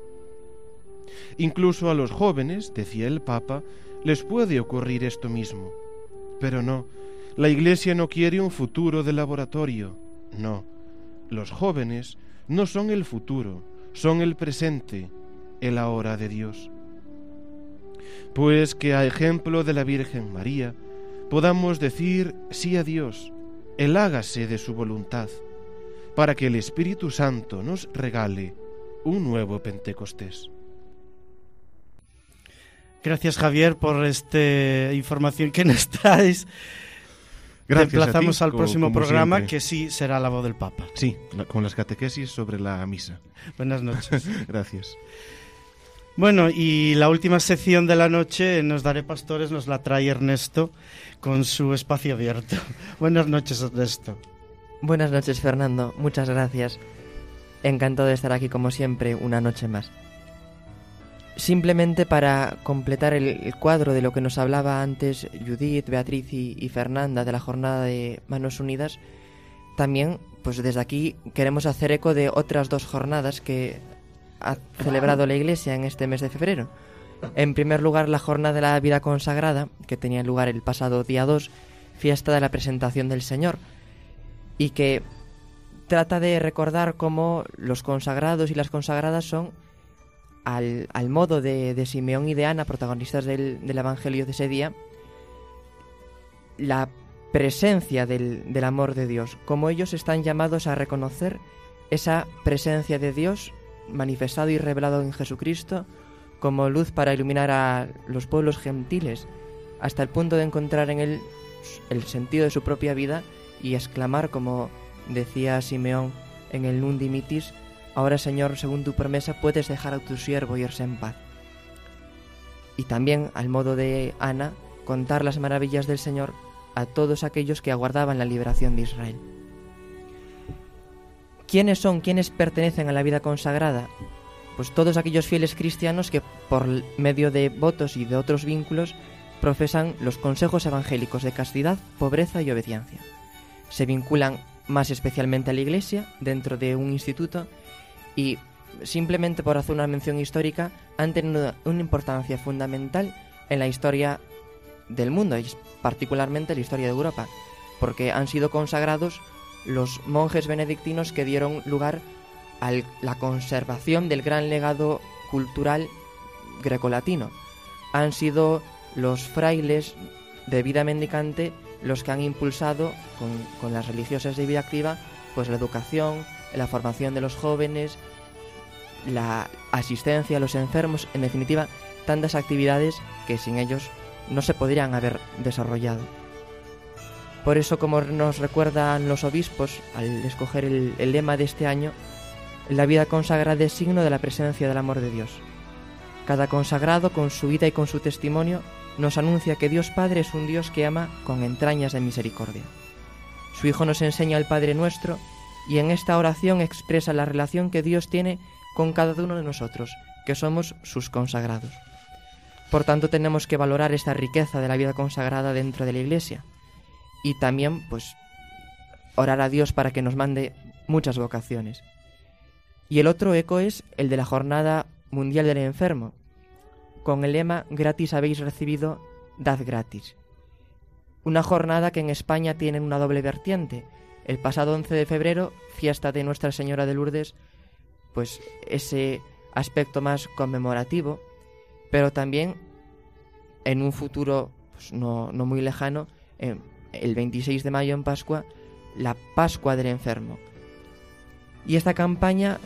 Incluso a los jóvenes, decía el Papa, les puede ocurrir esto mismo. Pero no, la Iglesia no quiere un futuro de laboratorio, no. Los jóvenes no son el futuro, son el presente, el ahora de Dios. Pues que a ejemplo de la Virgen María podamos decir sí a Dios, el hágase de su voluntad, para que el Espíritu Santo nos regale un nuevo Pentecostés. Gracias Javier por esta información que nos traes. Gracias Te emplazamos ti, al próximo programa siempre. que sí será la voz del Papa. Sí, con las catequesis sobre la misa. Buenas noches. (laughs) Gracias. Bueno, y la última sección de la noche, Nos Daré Pastores, nos la trae Ernesto con su espacio abierto. (laughs) Buenas noches, Ernesto. Buenas noches, Fernando. Muchas gracias. Encantado de estar aquí como siempre una noche más. Simplemente para completar el, cuadro de lo que nos hablaba antes Judith, Beatriz y, y Fernanda de la jornada de Manos Unidas, también, pues desde aquí queremos hacer eco de otras dos jornadas que ha celebrado la Iglesia en este mes de febrero. En primer lugar, la jornada de la vida consagrada, que tenía lugar el pasado día 2, fiesta de la presentación del Señor, y que trata de recordar cómo los consagrados y las consagradas son, al, modo de, Simeón y de Ana, protagonistas del, del Evangelio de ese día, la presencia del, del amor de Dios, como ellos están llamados a reconocer esa presencia de Dios manifestado y revelado en Jesucristo como luz para iluminar a los pueblos gentiles, hasta el punto de encontrar en él el sentido de su propia vida y exclamar, como decía Simeón en el Nundi Mitis, ahora Señor, según tu promesa, puedes dejar a tu siervo irse en paz. Y también, al modo de Ana, contar las maravillas del Señor a todos aquellos que aguardaban la liberación de Israel. ¿Quiénes son? ¿Quiénes pertenecen a la vida consagrada? Pues todos aquellos fieles cristianos que por medio de votos y de otros vínculos profesan los consejos evangélicos de castidad, pobreza y obediencia. Se vinculan más especialmente a la Iglesia dentro de un instituto y simplemente por hacer una mención histórica han tenido una importancia fundamental en la historia del mundo y particularmente en la historia de Europa, porque han sido consagrados los monjes benedictinos que dieron lugar a la conservación del gran legado cultural grecolatino. Han sido los frailes de vida mendicante los que han impulsado con, con, las religiosas de vida activa pues la educación, la formación de los jóvenes, la asistencia a los enfermos, en definitiva, tantas actividades que sin ellos no se podrían haber desarrollado. Por eso, como nos recuerdan los obispos al escoger el, lema de este año, la vida consagrada es signo de la presencia del amor de Dios. Cada consagrado, con su vida y con su testimonio, nos anuncia que Dios Padre es un Dios que ama con entrañas de misericordia. Su Hijo nos enseña el Padre nuestro y en esta oración expresa la relación que Dios tiene con cada uno de nosotros, que somos sus consagrados. Por tanto, tenemos que valorar esta riqueza de la vida consagrada dentro de la Iglesia y también, pues, orar a Dios para que nos mande muchas vocaciones. Y el otro eco es el de la Jornada Mundial del Enfermo, con el lema Gratis habéis recibido, dad gratis. Una jornada que en España tiene una doble vertiente. El pasado 11 de febrero, fiesta de Nuestra Señora de Lourdes, pues ese aspecto más conmemorativo, pero también en un futuro pues, no, no, muy lejano, eh, el 26 de mayo en Pascua, la Pascua del Enfermo. Y esta campaña,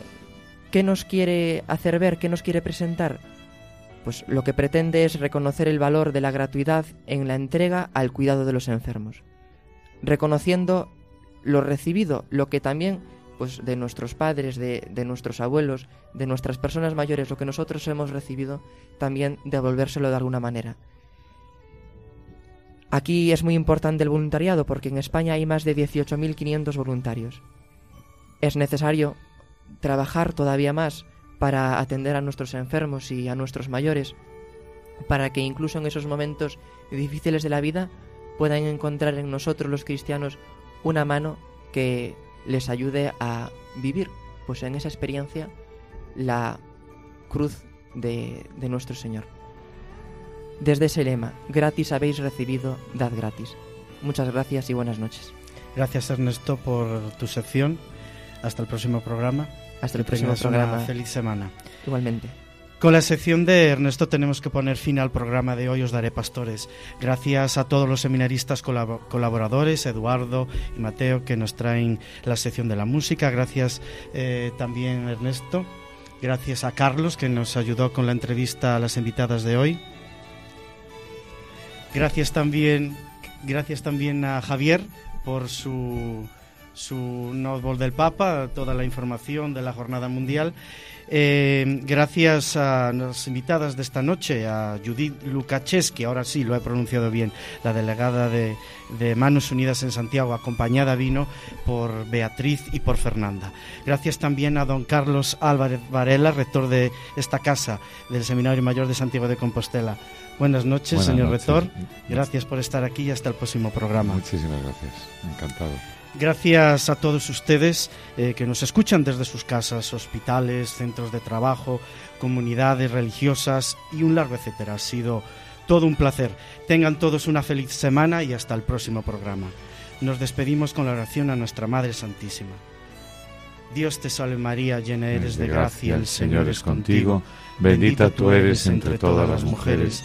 ¿qué nos quiere hacer ver? ¿Qué nos quiere presentar? Pues lo que pretende es reconocer el valor de la gratuidad en la entrega al cuidado de los enfermos, reconociendo lo recibido, lo que también pues de nuestros padres, de, de, nuestros abuelos, de nuestras personas mayores, lo que nosotros hemos recibido, también devolvérselo de alguna manera. Aquí es muy importante el voluntariado porque en España hay más de 18.500 voluntarios. Es necesario trabajar todavía más para atender a nuestros enfermos y a nuestros mayores, para que incluso en esos momentos difíciles de la vida puedan encontrar en nosotros los cristianos una mano que les ayude a vivir, pues en esa experiencia, la cruz de, de nuestro Señor. Desde ese lema, gratis habéis recibido, dad gratis. Muchas gracias y buenas noches. Gracias Ernesto por tu sección. Hasta el próximo programa. Hasta el próximo programa. feliz semana. Igualmente. Con la sección de Ernesto tenemos que poner fin al programa de hoy Os Daré Pastores. Gracias a todos los seminaristas colaboradores, Eduardo y Mateo, que nos traen la sección de la música. Gracias eh, también Ernesto. Gracias a Carlos, que nos ayudó con la entrevista a las invitadas de hoy. Gracias también, gracias también a Javier por su, su notebook del Papa, toda la información de la Jornada Mundial. Eh, gracias a las invitadas de esta noche, a Judith Lukacheski, ahora sí lo he pronunciado bien, la delegada de, de, Manos Unidas en Santiago, acompañada vino por Beatriz y por Fernanda. Gracias también a don Carlos Álvarez Varela, rector de esta casa del Seminario Mayor de Santiago de Compostela. Buenas noches, Buenas señor noches. rector. Gracias por estar aquí y hasta el próximo programa. Muchísimas gracias. Encantado. Gracias a todos ustedes eh, que nos escuchan desde sus casas, hospitales, centros de trabajo, comunidades religiosas y un largo etcétera. Ha sido todo un placer. Tengan todos una feliz semana y hasta el próximo programa. Nos despedimos con la oración a nuestra Madre Santísima. Dios te salve María, llena eres de gracia, el Señor es contigo. Bendita tú eres entre todas las mujeres